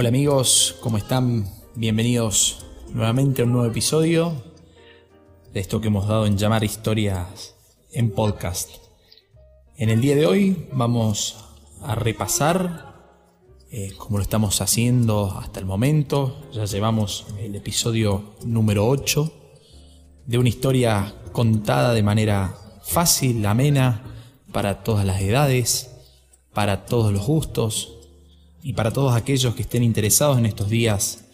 Hola amigos, ¿cómo están? Bienvenidos nuevamente a un nuevo episodio de esto que hemos dado en llamar historias en podcast. En el día de hoy vamos a repasar, eh, como lo estamos haciendo hasta el momento, ya llevamos el episodio número 8 de una historia contada de manera fácil, amena, para todas las edades, para todos los gustos, y para todos aquellos que estén interesados en estos días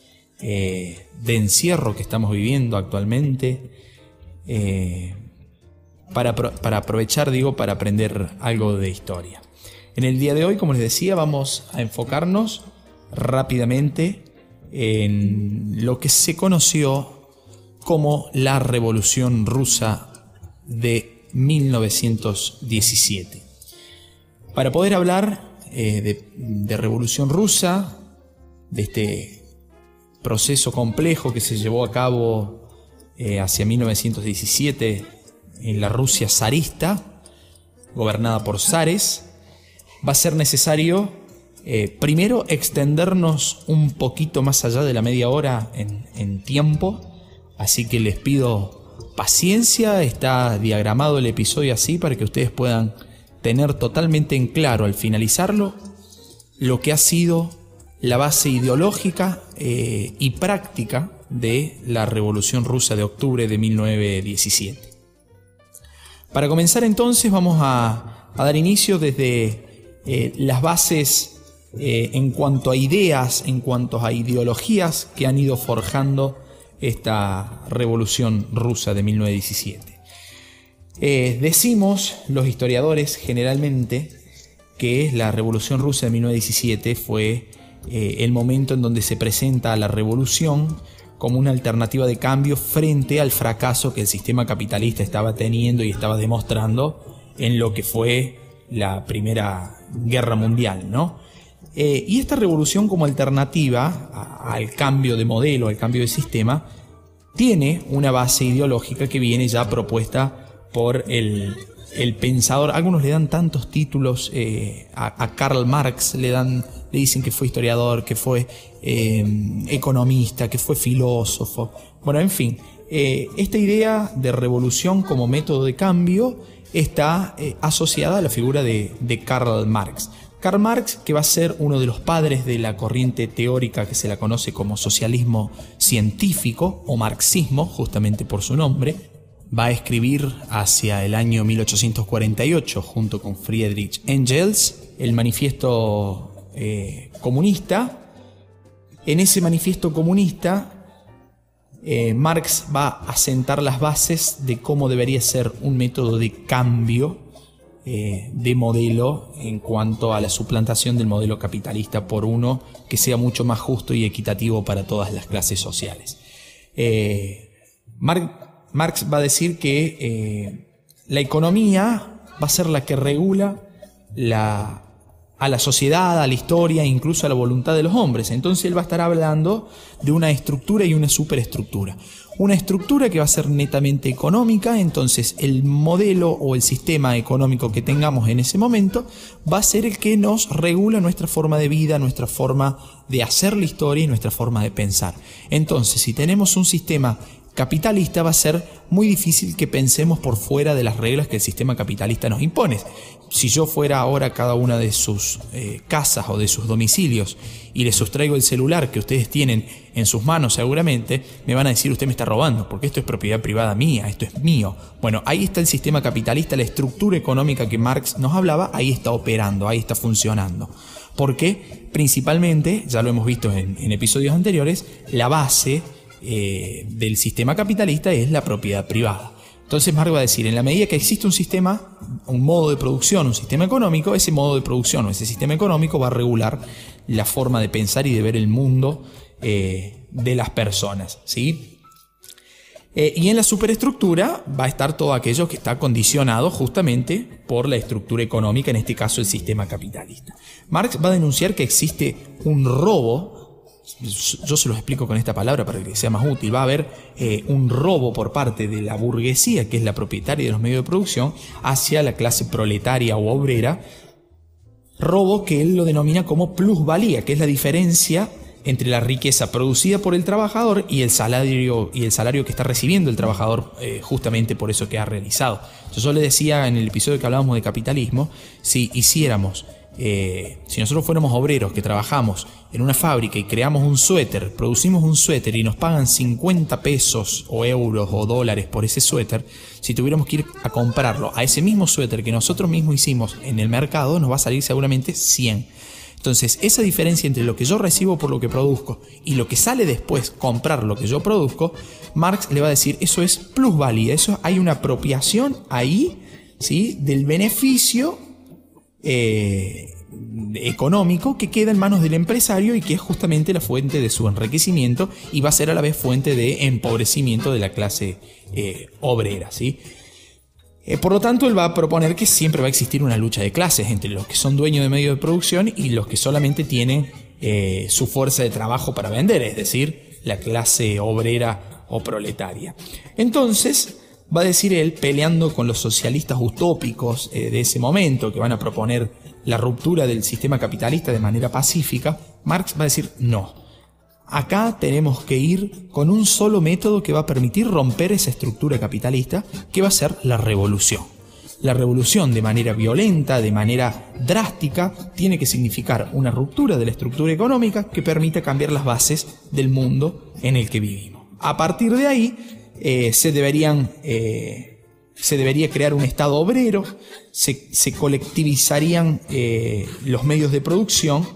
eh, de encierro que estamos viviendo actualmente, eh, para, para, aprovechar, digo, para aprender algo de historia. En el día de hoy, como les decía, vamos a enfocarnos rápidamente en lo que se conoció como la Revolución Rusa de 1917. Para poder hablar eh, de, revolución rusa, de este proceso complejo que se llevó a cabo eh, hacia 1917 en la Rusia zarista, gobernada por zares, va a ser necesario eh, primero extendernos un poquito más allá de la media hora en, en tiempo, así que les pido paciencia, está diagramado el episodio así para que ustedes puedan tener totalmente en claro al finalizarlo lo que ha sido la base ideológica eh, y práctica de la Revolución Rusa de octubre de 1917. Para comenzar entonces vamos a, dar inicio desde eh, las bases eh, en cuanto a ideas, en cuanto a ideologías que han ido forjando esta Revolución Rusa de 1917. Eh, decimos los historiadores generalmente que la Revolución Rusa de 1917 fue eh, el momento en donde se presenta a la revolución como una alternativa de cambio frente al fracaso que el sistema capitalista estaba teniendo y estaba demostrando en lo que fue la Primera Guerra Mundial, ¿no? Eh, y esta revolución como alternativa al cambio de modelo, al cambio de sistema, tiene una base ideológica que viene ya propuesta por el, pensador. Algunos le dan tantos títulos eh, a, Karl Marx, le dan, le dicen que fue historiador, que fue eh, economista, que fue filósofo. Bueno, en fin, eh, esta idea de revolución como método de cambio está asociada a la figura de, de Karl Marx. Karl Marx, que va a ser uno de los padres de la corriente teórica que se la conoce como socialismo científico o marxismo, justamente por su nombre, va a escribir hacia el año 1848 junto con Friedrich Engels el manifiesto eh, comunista. En ese manifiesto comunista eh, Marx va a sentar las bases de cómo debería ser un método de cambio eh, de modelo en cuanto a la suplantación del modelo capitalista por uno que sea mucho más justo y equitativo para todas las clases sociales. Marx Marx va a decir que eh, la economía va a ser la que regula a la sociedad, a la historia, incluso a la voluntad de los hombres. Entonces él va a estar hablando de una estructura y una superestructura. Una estructura que va a ser netamente económica, entonces el modelo o el sistema económico que tengamos en ese momento va a ser el que nos regula nuestra forma de vida, nuestra forma de hacer la historia y nuestra forma de pensar. Entonces, si tenemos un sistema capitalista va a ser muy difícil que pensemos por fuera de las reglas que el sistema capitalista nos impone. Si yo fuera ahora a cada una de sus eh, casas o de sus domicilios y les sustraigo el celular que ustedes tienen en sus manos seguramente, me van a decir usted me está robando, porque esto es propiedad privada mía, esto es mío. Bueno, ahí está el sistema capitalista, la estructura económica que Marx nos hablaba, ahí está operando, ahí está funcionando. Porque principalmente, ya lo hemos visto en, en episodios anteriores, la base eh, del sistema capitalista es la propiedad privada. Entonces Marx va a decir, en la medida que existe un sistema, un modo de producción, un sistema económico, ese modo de producción o ese sistema económico va a regular la forma de pensar y de ver el mundo eh, de las personas. ¿sí? Eh, y en la superestructura va a estar todo aquello que está condicionado justamente por la estructura económica, en este caso el sistema capitalista. Marx va a denunciar que existe un robo yo se los explico con esta palabra para que sea más útil, va a haber eh, un robo por parte de la burguesía, que es la propietaria de los medios de producción, hacia la clase proletaria o obrera, robo que él lo denomina como plusvalía, que es la diferencia entre la riqueza producida por el trabajador y el salario, y el salario que está recibiendo el trabajador eh, justamente por eso que ha realizado. Yo le decía en el episodio que hablábamos de capitalismo, si hiciéramos, eh, si nosotros fuéramos obreros que trabajamos en una fábrica y creamos un suéter, producimos un suéter y nos pagan 50 pesos o euros o dólares por ese suéter, si tuviéramos que ir a comprarlo a ese mismo suéter que nosotros mismos hicimos en el mercado, nos va a salir seguramente 100. Entonces, esa diferencia entre lo que yo recibo por lo que produzco y lo que sale después comprar lo que yo produzco, Marx le va a decir, eso es plusvalía, eso hay una apropiación ahí, ¿sí? Del beneficio eh, económico que queda en manos del empresario y que es justamente la fuente de su enriquecimiento y va a ser a la vez fuente de empobrecimiento de la clase eh, obrera, ¿sí? Eh, por lo tanto, él va a proponer que siempre va a existir una lucha de clases entre los que son dueños de medios de producción y los que solamente tienen su fuerza de trabajo para vender, es decir, la clase obrera o proletaria. Entonces, va a decir él, peleando con los socialistas utópicos eh, de ese momento, que van a proponer la ruptura del sistema capitalista de manera pacífica, Marx va a decir no. Acá tenemos que ir con un solo método que va a permitir romper esa estructura capitalista, que va a ser la revolución. La revolución de manera violenta, de manera drástica, tiene que significar una ruptura de la estructura económica que permita cambiar las bases del mundo en el que vivimos. A partir de ahí, eh, se deberían... Eh, se debería crear un Estado obrero, se, colectivizarían eh, los medios de producción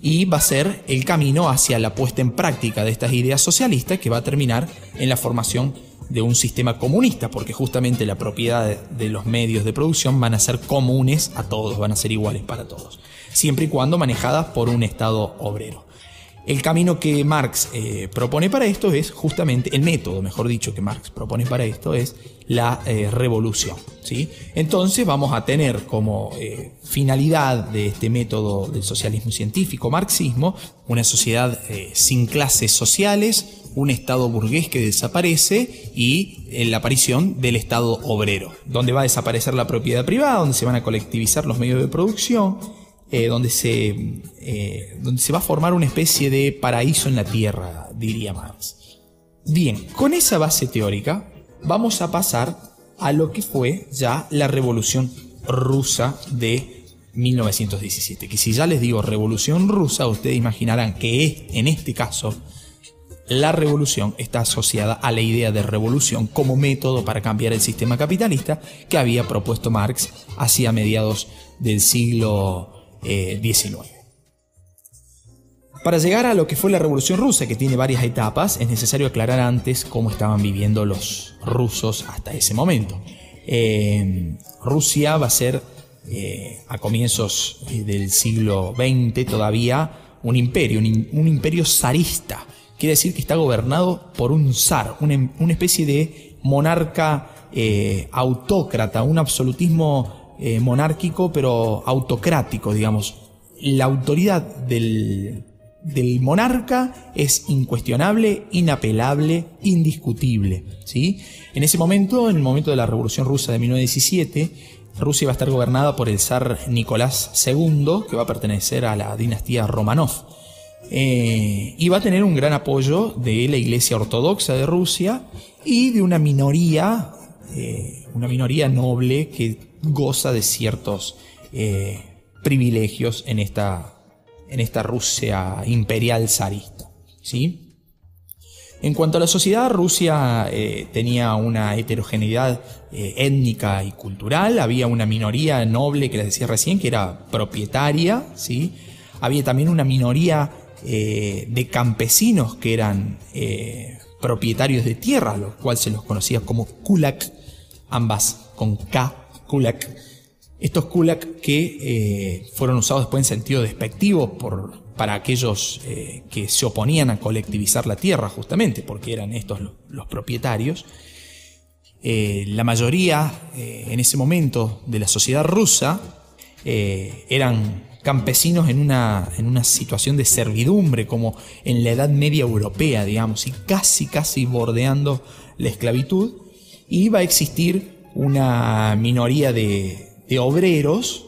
y va a ser el camino hacia la puesta en práctica de estas ideas socialistas que va a terminar en la formación de un sistema comunista, porque justamente la propiedad de los medios de producción van a ser comunes a todos, van a ser iguales para todos, siempre y cuando manejadas por un Estado obrero. El camino que Marx eh, propone para esto es justamente, el método, mejor dicho, que Marx propone para esto es la eh, revolución. ¿sí? Entonces vamos a tener como eh, finalidad de este método del socialismo científico, marxismo, una sociedad sin clases sociales, un Estado burgués que desaparece y la aparición del Estado obrero, donde va a desaparecer la propiedad privada, donde se van a colectivizar los medios de producción, eh, donde, se, eh, donde se va a formar una especie de paraíso en la Tierra, diría Marx. Bien, con esa base teórica vamos a pasar a lo que fue ya la revolución rusa de 1917. Que si ya les digo revolución rusa, ustedes imaginarán que en este caso la revolución está asociada a la idea de revolución como método para cambiar el sistema capitalista que había propuesto Marx hacia mediados del siglo 19. Eh, Para llegar a lo que fue la Revolución Rusa, que tiene varias etapas, es necesario aclarar antes cómo estaban viviendo los rusos hasta ese momento. Eh, Rusia va a ser eh, a comienzos del siglo XX todavía un imperio, un, imperio zarista. Quiere decir que está gobernado por un zar, una, una especie de monarca autócrata, un absolutismo eh, monárquico, pero autocrático, digamos. La autoridad del, del monarca es incuestionable, inapelable, indiscutible. ¿sí? En ese momento, en el momento de la Revolución Rusa de 1917, Rusia va a estar gobernada por el zar Nicolás II, que va a pertenecer a la dinastía Romanov. Eh, y va a tener un gran apoyo de la Iglesia Ortodoxa de Rusia y de una minoría, eh, una minoría noble que goza de ciertos eh, privilegios en esta, en esta Rusia imperial zarista. ¿sí? En cuanto a la sociedad, Rusia eh, tenía una heterogeneidad eh, étnica y cultural, había una minoría noble que les decía recién que era propietaria, ¿sí? había también una minoría de campesinos que eran propietarios de tierra, lo cual se los conocía como kulak, ambas con K kulak. Estos kulak que eh, fueron usados después en sentido despectivo por, para aquellos eh, que se oponían a colectivizar la tierra, justamente, porque eran estos los, propietarios. Eh, la mayoría en ese momento de la sociedad rusa eran campesinos en una, en una situación de servidumbre, como en la Edad Media Europea, digamos, y casi, casi bordeando la esclavitud. Y va a existir una minoría de, obreros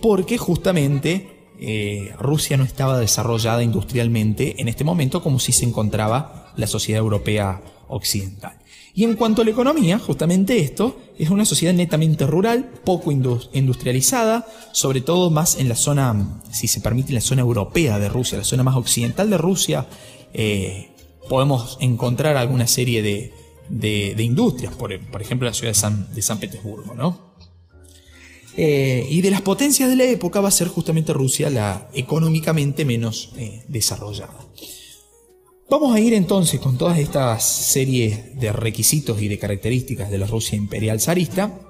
porque justamente eh, Rusia no estaba desarrollada industrialmente en este momento como si se encontraba la sociedad europea occidental. Y en cuanto a la economía, justamente esto es una sociedad netamente rural, poco industrializada, sobre todo más en la zona, si se permite, la zona europea de Rusia, la zona más occidental de Rusia. Eh, podemos encontrar alguna serie de, industrias, por, ejemplo la ciudad de San, Petersburgo, ¿no? Eh, y de las potencias de la época va a ser justamente Rusia la económicamente menos eh, desarrollada. Vamos a ir entonces con todas estas series de requisitos y de características de la Rusia imperial zarista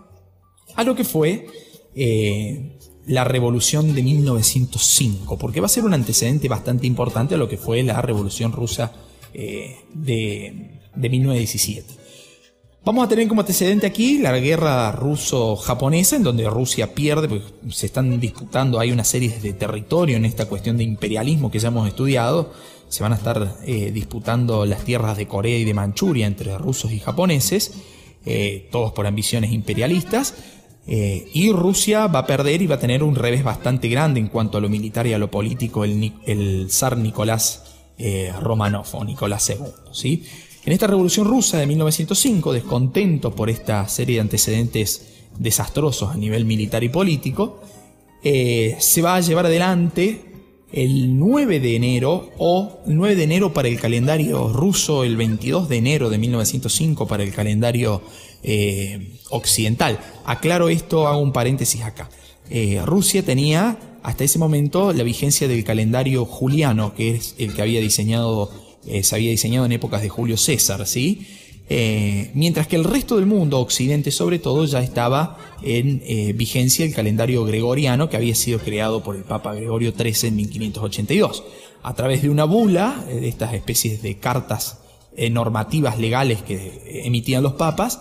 a lo que fue eh, la revolución de 1905, porque va a ser un antecedente bastante importante a lo que fue la revolución rusa de, 1917. Vamos a tener como antecedente aquí la guerra ruso-japonesa, en donde Rusia pierde, porque se están disputando, hay una serie de territorio en esta cuestión de imperialismo que ya hemos estudiado, se van a estar eh, disputando las tierras de Corea y de Manchuria entre rusos y japoneses, eh, todos por ambiciones imperialistas, eh, y Rusia va a perder y va a tener un revés bastante grande en cuanto a lo militar y a lo político el, el zar Nicolás Romanov o Nicolás II. ¿sí? En esta revolución rusa de 1905, descontento por esta serie de antecedentes desastrosos a nivel militar y político, se va a llevar adelante el 9 de enero o 9 de enero para el calendario ruso, el 22 de enero de 1905 para el calendario eh, occidental. Aclaro esto, hago un paréntesis acá. Eh, Rusia tenía hasta ese momento la vigencia del calendario juliano, que es el que había diseñado, eh, se había diseñado en épocas de Julio César, ¿sí? Eh, mientras que el resto del mundo, Occidente sobre todo, ya estaba en eh, vigencia el calendario gregoriano que había sido creado por el Papa Gregorio XIII en 1582. A través de una bula, de estas especies de cartas normativas legales que emitían los papas,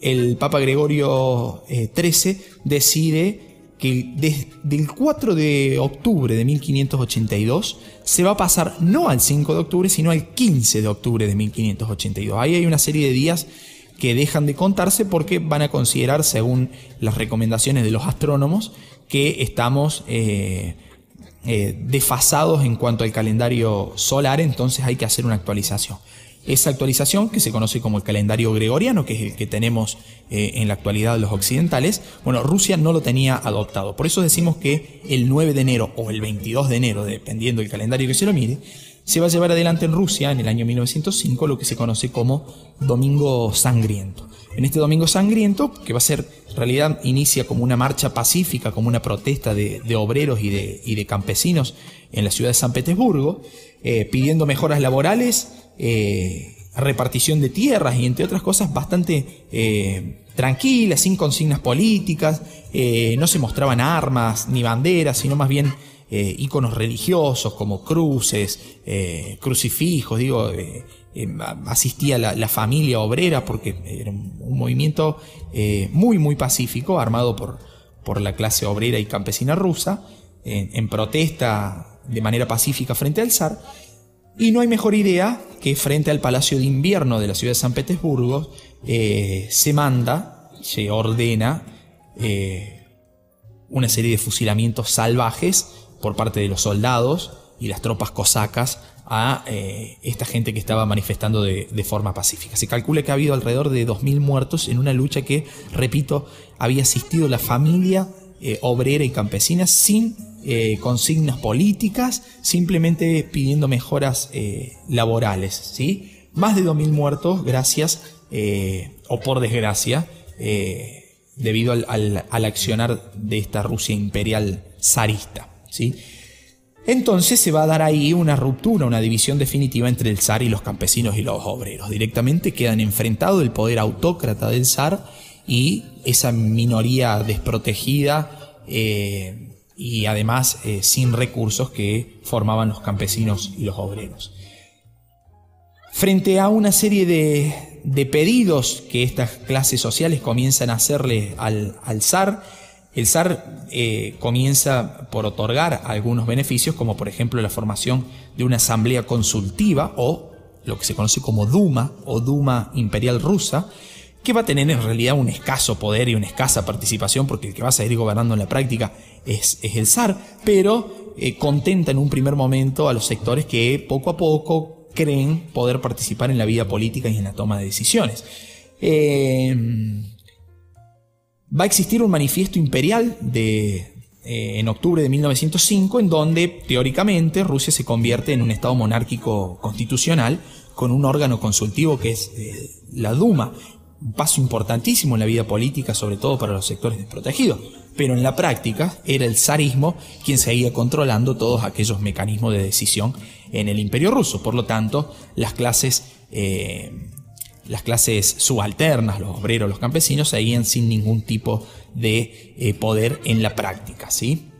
el Papa Gregorio XIII decide que desde el 4 de octubre de 1582 se va a pasar no al 5 de octubre, sino al 15 de octubre de 1582. Ahí hay una serie de días que dejan de contarse porque van a considerar, según las recomendaciones de los astrónomos, que estamos eh, eh, desfasados en cuanto al calendario solar, entonces hay que hacer una actualización. Esa actualización, que se conoce como el calendario gregoriano, que es el que tenemos eh, en la actualidad los occidentales, bueno, Rusia no lo tenía adoptado. Por eso decimos que el 9 de enero o el 22 de enero, dependiendo del calendario que se lo mire, se va a llevar adelante en Rusia en el año 1905 lo que se conoce como Domingo Sangriento. En este Domingo Sangriento, que va a ser, en realidad inicia como una marcha pacífica, como una protesta de, obreros y de, y de, campesinos en la ciudad de San Petersburgo, eh, pidiendo mejoras laborales, eh, repartición de tierras y entre otras cosas bastante eh, tranquilas, sin consignas políticas, eh, no se mostraban armas ni banderas, sino más bien íconos religiosos como cruces, crucifijos, digo, asistía la, familia obrera porque era un, movimiento muy muy pacífico, armado por, por la clase obrera y campesina rusa, en protesta de manera pacífica frente al zar, y no hay mejor idea que frente al Palacio de Invierno de la ciudad de San Petersburgo eh, se manda, se ordena eh, una serie de fusilamientos salvajes por parte de los soldados y las tropas cosacas a eh, esta gente que estaba manifestando de, de, forma pacífica. Se calcula que ha habido alrededor de 2.000 muertos en una lucha que, repito, había asistido la familia obrera y campesina sin eh, consignas políticas, simplemente pidiendo mejoras eh, laborales. ¿sí? Más de 2.000 muertos gracias, eh, o por desgracia, debido al, accionar de esta Rusia imperial zarista. ¿sí? Entonces se va a dar ahí una ruptura, una división definitiva entre el zar y los campesinos y los obreros. Directamente quedan enfrentados el poder autócrata del zar y esa minoría desprotegida y además eh, sin recursos que formaban los campesinos y los obreros. Frente a una serie de, pedidos que estas clases sociales comienzan a hacerle al, zar, el zar eh, comienza por otorgar algunos beneficios, como por ejemplo la formación de una asamblea consultiva o lo que se conoce como Duma o Duma Imperial Rusa, que va a tener en realidad un escaso poder y una escasa participación, porque el que va a seguir gobernando en la práctica es, el zar, pero eh, contenta en un primer momento a los sectores que poco a poco creen poder participar en la vida política y en la toma de decisiones. Eh, va a existir un manifiesto imperial de, en octubre de 1905 en donde teóricamente Rusia se convierte en un estado monárquico constitucional con un órgano consultivo que es la Duma, un paso importantísimo en la vida política, sobre todo para los sectores desprotegidos. Pero en la práctica era el zarismo quien seguía controlando todos aquellos mecanismos de decisión en el imperio ruso. Por lo tanto, las clases, eh, las clases subalternas, los obreros, los campesinos, seguían sin ningún tipo de eh, poder en la práctica. ¿sí?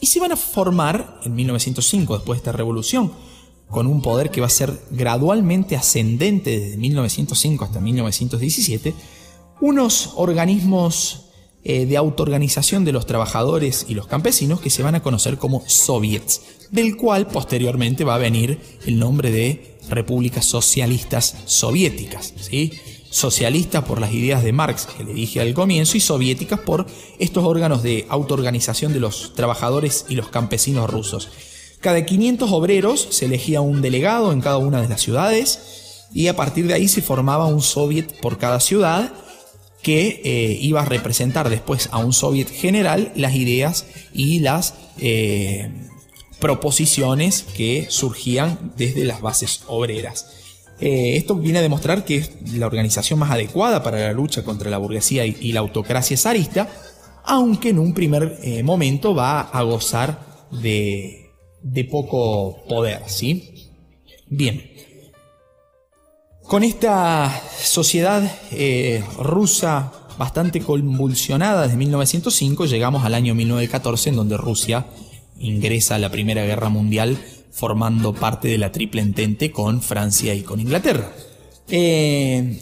Y se van a formar en 1905, después de esta revolución, con un poder que va a ser gradualmente ascendente desde 1905 hasta 1917, unos organismos eh, de autoorganización de los trabajadores y los campesinos que se van a conocer como soviets, del cual posteriormente va a venir el nombre de repúblicas socialistas soviéticas, ¿sí? socialistas por las ideas de Marx que le dije al comienzo y soviéticas por estos órganos de autoorganización de los trabajadores y los campesinos rusos cada 500 obreros se elegía un delegado en cada una de las ciudades y a partir de ahí se formaba un soviet por cada ciudad que eh, iba a representar después a un soviet general las ideas y las eh, proposiciones que surgían desde las bases obreras. Eh, esto viene a demostrar que es la organización más adecuada para la lucha contra la burguesía y, la autocracia zarista, aunque en un primer momento va a gozar de de poco poder, ¿sí? Bien. Con esta sociedad eh, rusa bastante convulsionada desde 1905, llegamos al año 1914 en donde Rusia ingresa a la Primera Guerra Mundial formando parte de la Triple Entente con Francia y con Inglaterra. Eh,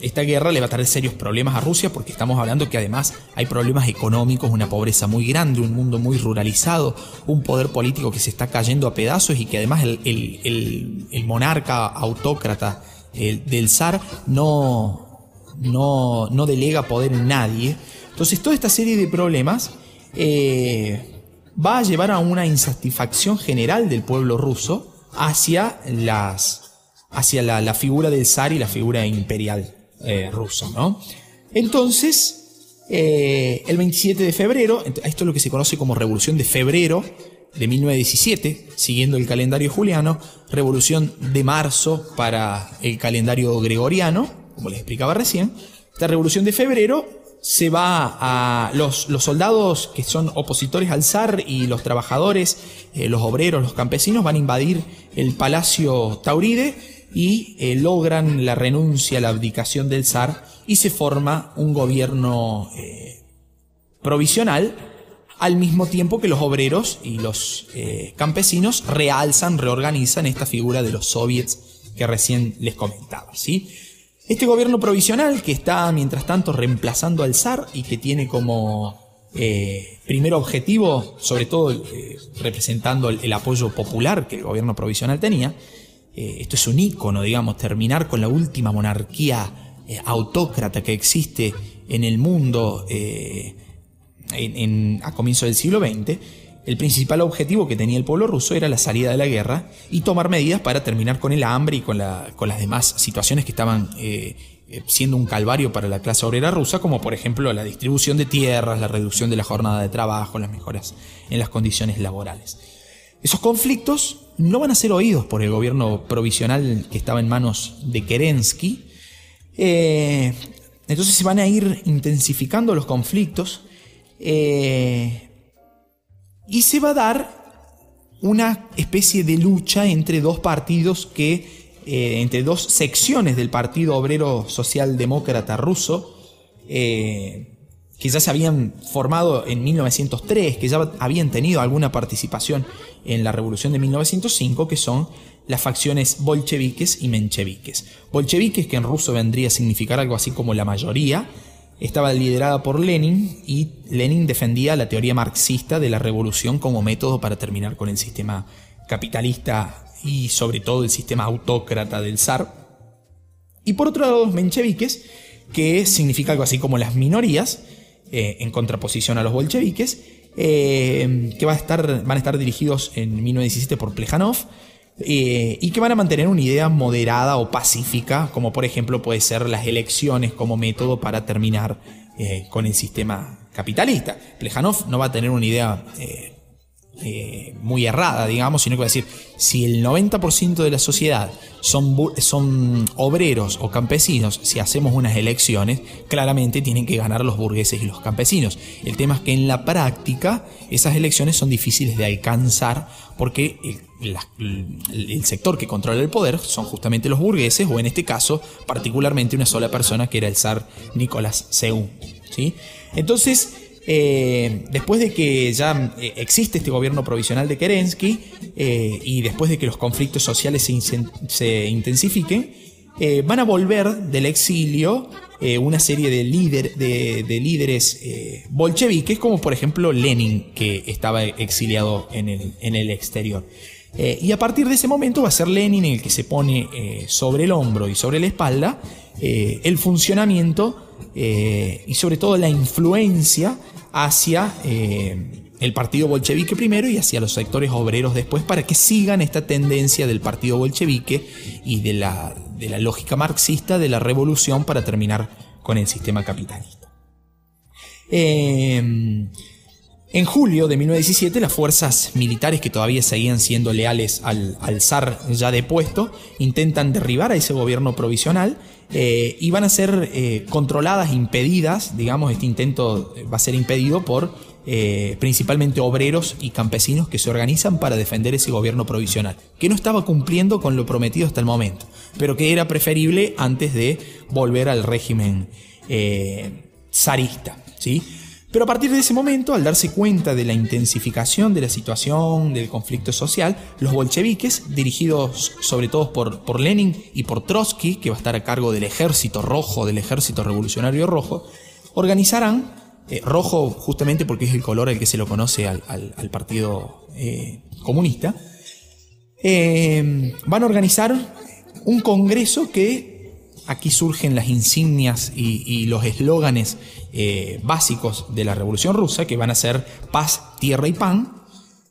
esta guerra le va a traer serios problemas a Rusia porque estamos hablando que además hay problemas económicos, una pobreza muy grande, un mundo muy ruralizado, un poder político que se está cayendo a pedazos y que además el, monarca autócrata del zar no, no, no, delega poder en nadie. Entonces toda esta serie de problemas eh, va a llevar a una insatisfacción general del pueblo ruso hacia las hacia la, figura del zar y la figura imperial eh, rusa. ¿no? Entonces, eh, el 27 de febrero, esto es lo que se conoce como Revolución de Febrero de 1917, siguiendo el calendario juliano, Revolución de Marzo para el calendario gregoriano, como les explicaba recién. Esta Revolución de Febrero se va a los, soldados que son opositores al zar y los trabajadores, eh, los obreros, los campesinos van a invadir el palacio Tauride y eh, logran la renuncia, la abdicación del zar y se forma un gobierno eh, provisional al mismo tiempo que los obreros y los eh, campesinos realzan, reorganizan esta figura de los soviets que recién les comentaba. ¿sí? Este gobierno provisional que está mientras tanto reemplazando al zar y que tiene como primer objetivo, sobre todo representando el apoyo popular que el gobierno provisional tenía, eh, esto es un ícono, digamos, terminar con la última monarquía eh, autócrata que existe en el mundo eh, a comienzo del siglo XX, el principal objetivo que tenía el pueblo ruso era la salida de la guerra y tomar medidas para terminar con el hambre y con, con las demás situaciones que estaban siendo un calvario para la clase obrera rusa, como por ejemplo la distribución de tierras, la reducción de la jornada de trabajo, las mejoras en las condiciones laborales. Esos conflictos no van a ser oídos por el gobierno provisional que estaba en manos de Kerensky. Eh, entonces se van a ir intensificando los conflictos eh, y se va a dar una especie de lucha entre dos partidos que, eh, entre dos secciones del Partido Obrero Socialdemócrata ruso, que ya se habían formado en 1903, que ya habían tenido alguna participación en la revolución de 1905, que son las facciones bolcheviques y mencheviques. Bolcheviques, que en ruso vendría a significar algo así como la mayoría, estaba liderada por Lenin y Lenin defendía la teoría marxista de la revolución como método para terminar con el sistema capitalista y sobre todo el sistema autócrata del zar. Y por otro lado, los mencheviques, que significa algo así como las minorías, eh, en contraposición a los bolcheviques, eh, que va a estar, van a estar dirigidos en 1917 por Plejanov. Eh, y que van a mantener una idea moderada o pacífica, como por ejemplo puede ser las elecciones como método para terminar con el sistema capitalista. Plejanov no va a tener una idea eh, muy errada, digamos, sino que va a decir, si el 90% de la sociedad son, son obreros o campesinos, si hacemos unas elecciones, claramente tienen que ganar los burgueses y los campesinos. El tema es que en la práctica esas elecciones son difíciles de alcanzar porque el, sector que controla el poder son justamente los burgueses, o en este caso, particularmente una sola persona que era el zar Nicolás II. ¿sí? Entonces, eh, después de que ya eh, existe este gobierno provisional de Kerensky eh, y después de que los conflictos sociales se, intensifiquen, van a volver del exilio una serie de, de, líderes bolcheviques, como por ejemplo Lenin, que estaba exiliado en el, exterior. y a partir de ese momento va a ser Lenin el que se pone sobre el hombro y sobre la espalda el funcionamiento y sobre todo la influencia hacia eh, el partido bolchevique primero y hacia los sectores obreros después para que sigan esta tendencia del partido bolchevique y de la, de la lógica marxista de la revolución para terminar con el sistema capitalista. Eh, en julio de 1917, las fuerzas militares que todavía seguían siendo leales al, zar ya depuesto intentan derribar a ese gobierno provisional eh, y van a ser eh, controladas, impedidas, digamos, este intento va a ser impedido por eh, principalmente obreros y campesinos que se organizan para defender ese gobierno provisional, que no estaba cumpliendo con lo prometido hasta el momento, pero que era preferible antes de volver al régimen zarista. ¿sí? Pero a partir de ese momento, al darse cuenta de la intensificación de la situación, del conflicto social, los bolcheviques, dirigidos sobre todo por, Lenin y por Trotsky, que va a estar a cargo del ejército rojo, del ejército revolucionario rojo, organizarán, eh, rojo justamente porque es el color al que se lo conoce al, partido eh, comunista, eh, van a organizar un congreso que aquí surgen las insignias y, los eslóganes eh, básicos de la Revolución Rusa, que van a ser paz, tierra y pan.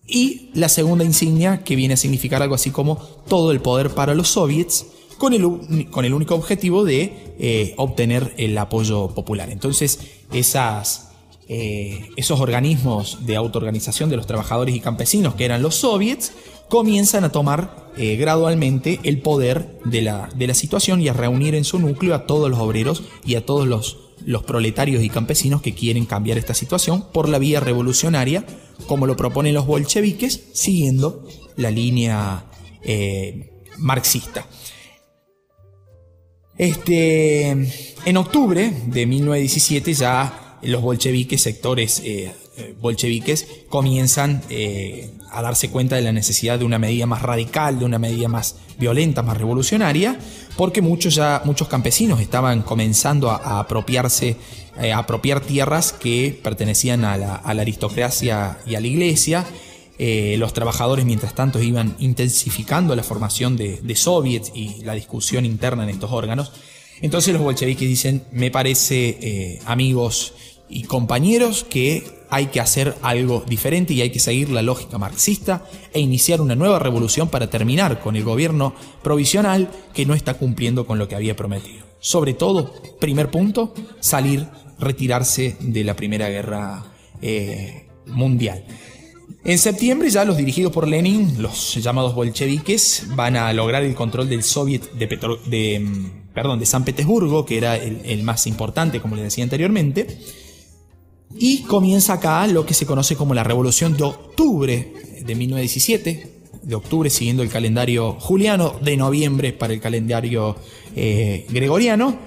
Y la segunda insignia, que viene a significar algo así como todo el poder para los soviets, con el, con el único objetivo de eh, obtener el apoyo popular. Entonces, esas, eh, esos organismos de autoorganización de los trabajadores y campesinos, que eran los soviets, comienzan a tomar eh, gradualmente el poder de la, de la, situación y a reunir en su núcleo a todos los obreros y a todos los, los proletarios y campesinos que quieren cambiar esta situación por la vía revolucionaria, como lo proponen los bolcheviques, siguiendo la línea eh, marxista. Este, en octubre de 1917 ya los bolcheviques, sectores eh, bolcheviques, comienzan a darse cuenta de la necesidad de una medida más radical, de una medida más violenta, más revolucionaria, porque muchos, ya, muchos campesinos estaban comenzando a, apropiarse, eh, apropiar tierras que pertenecían a la, aristocracia y a la iglesia. Eh, los trabajadores, mientras tanto, iban intensificando la formación de, soviets y la discusión interna en estos órganos. Entonces los bolcheviques dicen, me parece, eh, amigos y compañeros, que hay que hacer algo diferente y hay que seguir la lógica marxista e iniciar una nueva revolución para terminar con el gobierno provisional que no está cumpliendo con lo que había prometido. Sobre todo, primer punto, salir, retirarse de la Primera Guerra eh, Mundial. En septiembre ya los dirigidos por Lenin, los llamados bolcheviques, van a lograr el control del Soviet de, mm, perdón, de San Petersburgo, que era el más importante, como les decía anteriormente y comienza acá lo que se conoce como la Revolución de Octubre de 1917, de octubre siguiendo el calendario juliano, de noviembre para el calendario eh, gregoriano.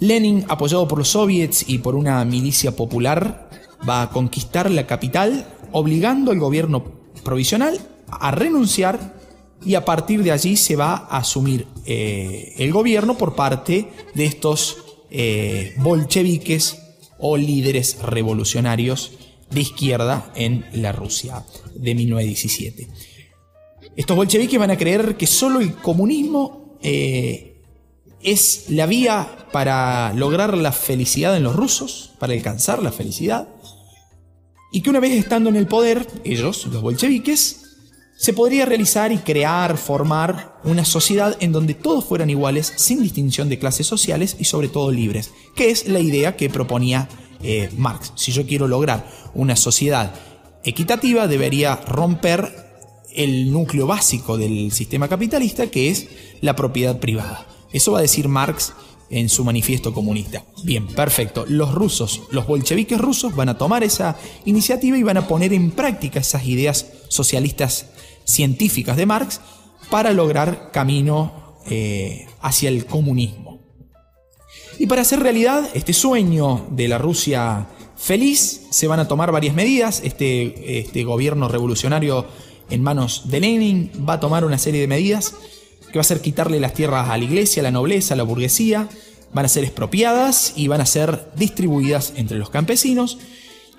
Lenin, apoyado por los soviets y por una milicia popular, va a conquistar la capital, obligando al gobierno provisional a renunciar y a partir de allí se va a asumir eh, el gobierno por parte de estos eh, bolcheviques o líderes revolucionarios de izquierda en la Rusia de 1917. Estos bolcheviques van a creer que solo el comunismo eh, es la vía para lograr la felicidad en los rusos, para alcanzar la felicidad, y que una vez estando en el poder, ellos, los bolcheviques, se podría realizar y crear, formar una sociedad en donde todos fueran iguales, sin distinción de clases sociales y sobre todo libres, que es la idea que proponía eh, Marx. Si yo quiero lograr una sociedad equitativa, debería romper el núcleo básico del sistema capitalista, que es la propiedad privada. Eso va a decir Marx en su manifiesto comunista. Bien, perfecto. Los rusos, los bolcheviques rusos van a tomar esa iniciativa y van a poner en práctica esas ideas socialistas científicas de Marx para lograr camino eh, hacia el comunismo. Y para hacer realidad este sueño de la Rusia feliz, se van a tomar varias medidas. Este, este gobierno revolucionario en manos de Lenin va a tomar una serie de medidas que va a ser quitarle las tierras a la iglesia, a la nobleza, a la burguesía, van a ser expropiadas y van a ser distribuidas entre los campesinos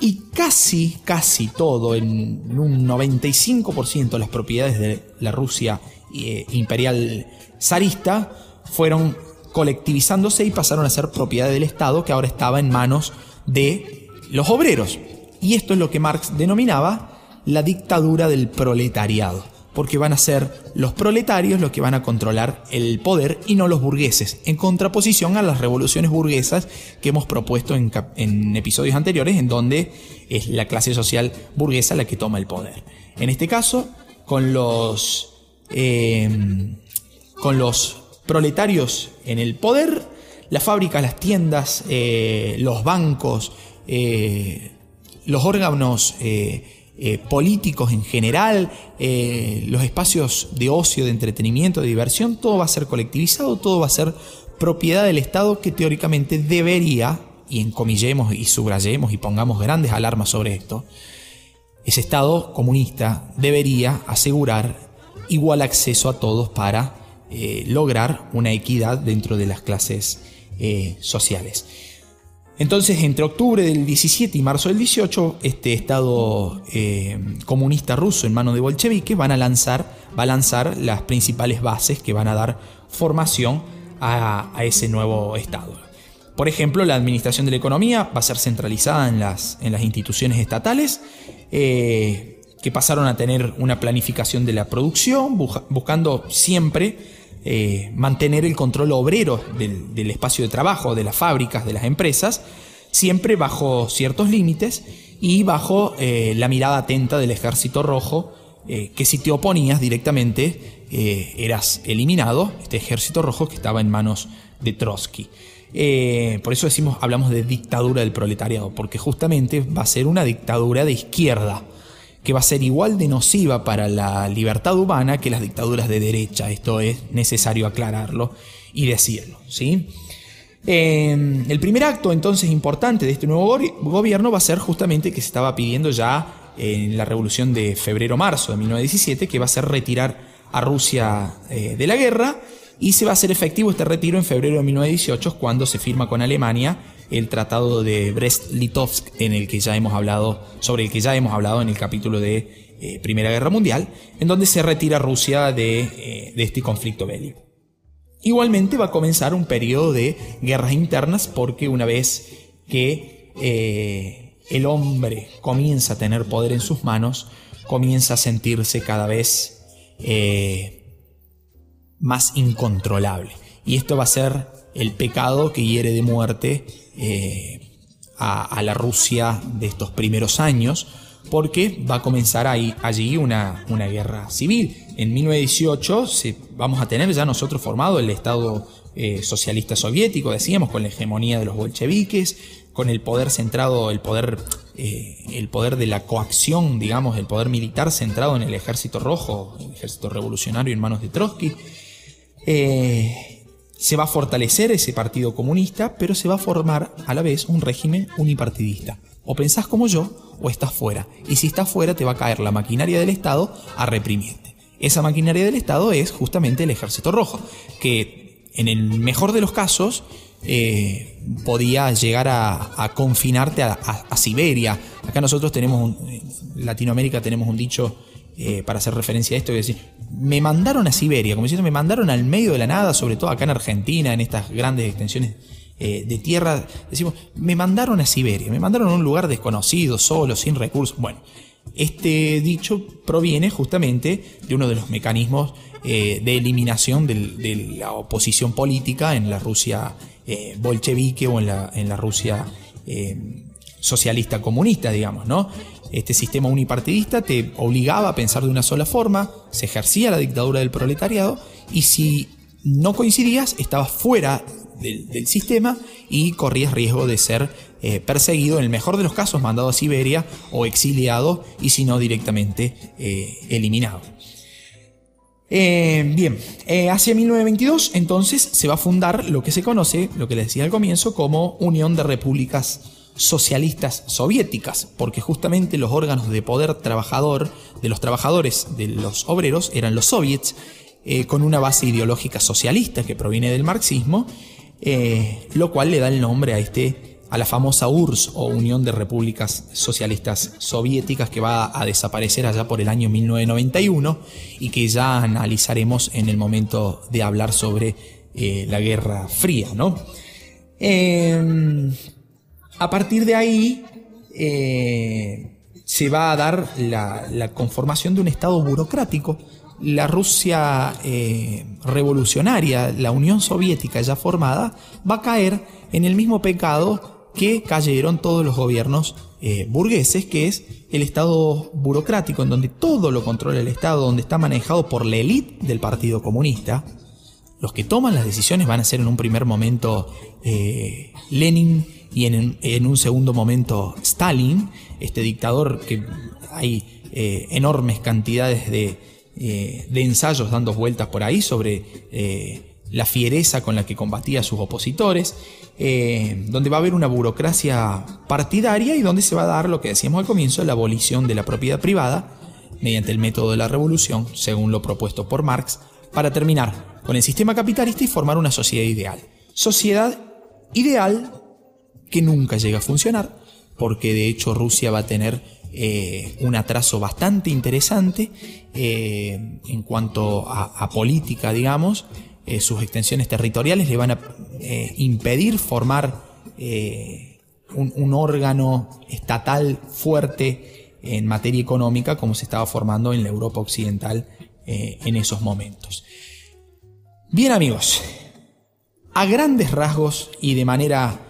y casi, casi todo, en un 95% de las propiedades de la Rusia eh, imperial zarista fueron colectivizándose y pasaron a ser propiedad del Estado que ahora estaba en manos de los obreros. Y esto es lo que Marx denominaba la dictadura del proletariado porque van a ser los proletarios los que van a controlar el poder y no los burgueses, en contraposición a las revoluciones burguesas que hemos propuesto en, episodios anteriores, en donde es la clase social burguesa la que toma el poder. En este caso, con los, em, con los proletarios en el poder, las fábricas, las tiendas, eh, los bancos, eh, los órganos eh, políticos en general, eh, los espacios de ocio, de entretenimiento, de diversión, todo va a ser colectivizado, todo va a ser propiedad del Estado que teóricamente debería, y encomillemos y subrayemos y pongamos grandes alarmas sobre esto, ese Estado comunista debería asegurar igual acceso a todos para eh, lograr una equidad dentro de las clases sociales. Entonces, entre octubre del 17 y marzo del 18, este Estado eh, comunista ruso en manos de bolcheviques van a lanzar, va a lanzar las principales bases que van a dar formación a, ese nuevo Estado. Por ejemplo, la administración de la economía va a ser centralizada en las, en las instituciones estatales, eh, que pasaron a tener una planificación de la producción, buscando siempre eh, mantener el control obrero del, espacio de trabajo, de las fábricas, de las empresas, siempre bajo ciertos límites y bajo eh, la mirada atenta del ejército rojo, eh, que si te oponías directamente eras eliminado, este ejército rojo que estaba en manos de Trotsky. por eso decimos, hablamos de dictadura del proletariado, porque justamente va a ser una dictadura de izquierda que va a ser igual de nociva para la libertad humana que las dictaduras de derecha. Esto es necesario aclararlo y decirlo. ¿sí? Em, el primer acto entonces importante de este nuevo gobierno va a ser justamente que se estaba pidiendo ya en la revolución de febrero-marzo de 1917, que va a ser retirar a Rusia eh, de la guerra y se va a hacer efectivo este retiro en febrero de 1918 cuando se firma con Alemania el tratado de Brest-Litovsk en el que ya hemos hablado sobre el que ya hemos hablado en el capítulo de eh, Primera Guerra Mundial, en donde se retira Rusia de, eh, este conflicto bélico. Igualmente va a comenzar un periodo de guerras internas porque una vez que eh, el hombre comienza a tener poder en sus manos, comienza a sentirse cada vez más incontrolable. Y esto va a ser el pecado que hiere de muerte eh, a, la Rusia de estos primeros años, porque va a comenzar ahí, allí una, una guerra civil. En 1918 vamos a tener ya nosotros formado el Estado eh, socialista soviético, decíamos, con la hegemonía de los bolcheviques, con el poder centrado, el poder, eh, el poder de la coacción, digamos, el poder militar centrado en el ejército rojo, el ejército revolucionario en manos de Trotsky. Eh, se va a fortalecer ese partido comunista, pero se va a formar a la vez un régimen unipartidista. O pensás como yo, o estás fuera. Y si estás fuera, te va a caer la maquinaria del Estado a reprimirte. Esa maquinaria del Estado es justamente el Ejército Rojo, que en el mejor de los casos eh, podía llegar a, confinarte a, Siberia. Acá nosotros tenemos, en Latinoamérica tenemos un dicho eh, para hacer referencia a esto, y decir, me mandaron a Siberia, como diciendo, me mandaron al medio de la nada, sobre todo acá en Argentina, en estas grandes extensiones eh, de tierra, decimos, me mandaron a Siberia, me mandaron a un lugar desconocido, solo, sin recursos. Bueno, este dicho proviene justamente de uno de los mecanismos eh, de eliminación de la oposición política en la Rusia bolchevique o en la, en la Rusia socialista comunista, digamos, ¿no? Este sistema unipartidista te obligaba a pensar de una sola forma, se ejercía la dictadura del proletariado y si no coincidías, estabas fuera del, sistema y corrías riesgo de ser eh, perseguido, en el mejor de los casos mandado a Siberia o exiliado y si no directamente eh, eliminado. Eh, bien, hacia 1922 entonces se va a fundar lo que se conoce, lo que les decía al comienzo, como Unión de Repúblicas Socialistas Soviéticas, porque justamente los órganos de poder trabajador de los trabajadores, de los obreros, eran los soviets, con una base ideológica socialista que proviene del marxismo eh, lo cual le da el nombre a este a la famosa URSS o Unión de Repúblicas Socialistas Soviéticas que va a desaparecer allá por el año 1991 y que ya analizaremos en el momento de hablar sobre eh, la Guerra Fría. ¿no? A partir de ahí eh, se va a dar la conformación de un Estado burocrático la Rusia eh, revolucionaria, la Unión Soviética ya formada, va a caer en el mismo pecado que cayeron todos los gobiernos eh, burgueses, que es el Estado burocrático, en donde todo lo controla el Estado, donde está manejado por la élite del Partido Comunista. Los que toman las decisiones van a ser en un primer momento Lenin y en, un segundo momento Stalin, este dictador que hay enormes cantidades de, eh, de ensayos dando vueltas por ahí sobre eh, la fiereza con la que combatía a sus opositores, eh, donde va a haber una burocracia partidaria y donde se va a dar lo que decíamos al comienzo, la abolición de la propiedad privada mediante el método de la revolución, según lo propuesto por Marx, para terminar con el sistema capitalista y formar una sociedad ideal. Sociedad ideal que nunca llega a funcionar, porque de hecho Rusia va a tener eh, un atraso bastante interesante eh, en cuanto a, política, digamos. Eh, sus extensiones territoriales le van a impedir formar un, órgano estatal fuerte en materia económica como se estaba formando en la Europa occidental en esos momentos. Bien amigos, a grandes rasgos y de manera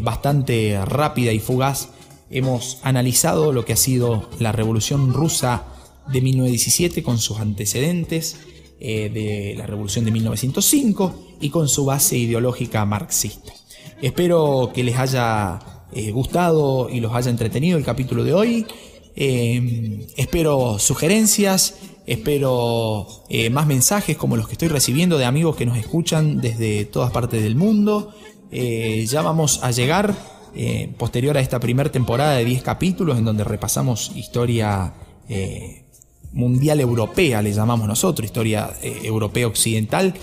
bastante rápida y fugaz, hemos analizado lo que ha sido la Revolución Rusa de 1917 con sus antecedentes eh, de la Revolución de 1905 y con su base ideológica marxista. Espero que les haya eh, gustado y los haya entretenido el capítulo de hoy. Eh, espero sugerencias, espero más mensajes como los que estoy recibiendo de amigos que nos escuchan desde todas partes del mundo. Ya vamos a llegar eh, posterior a esta primera temporada de 10 capítulos en donde repasamos historia eh, mundial europea, le llamamos nosotros, historia eh, europea occidental.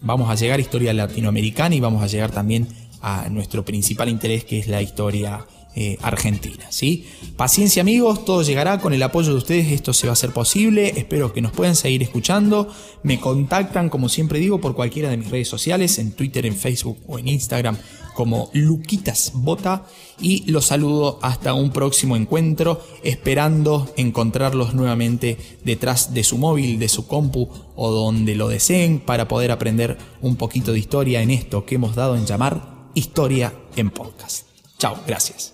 vamos a llegar a historia latinoamericana y vamos a llegar también a nuestro principal interés que es la historia eh, Argentina. ¿sí? Paciencia amigos, todo llegará con el apoyo de ustedes, esto se va a hacer posible, espero que nos puedan seguir escuchando, me contactan como siempre digo por cualquiera de mis redes sociales, en Twitter, en Facebook o en Instagram como Luquitas Bota y los saludo hasta un próximo encuentro, esperando encontrarlos nuevamente detrás de su móvil, de su compu o donde lo deseen para poder aprender un poquito de historia en esto que hemos dado en llamar Historia en Podcast. Chao, gracias.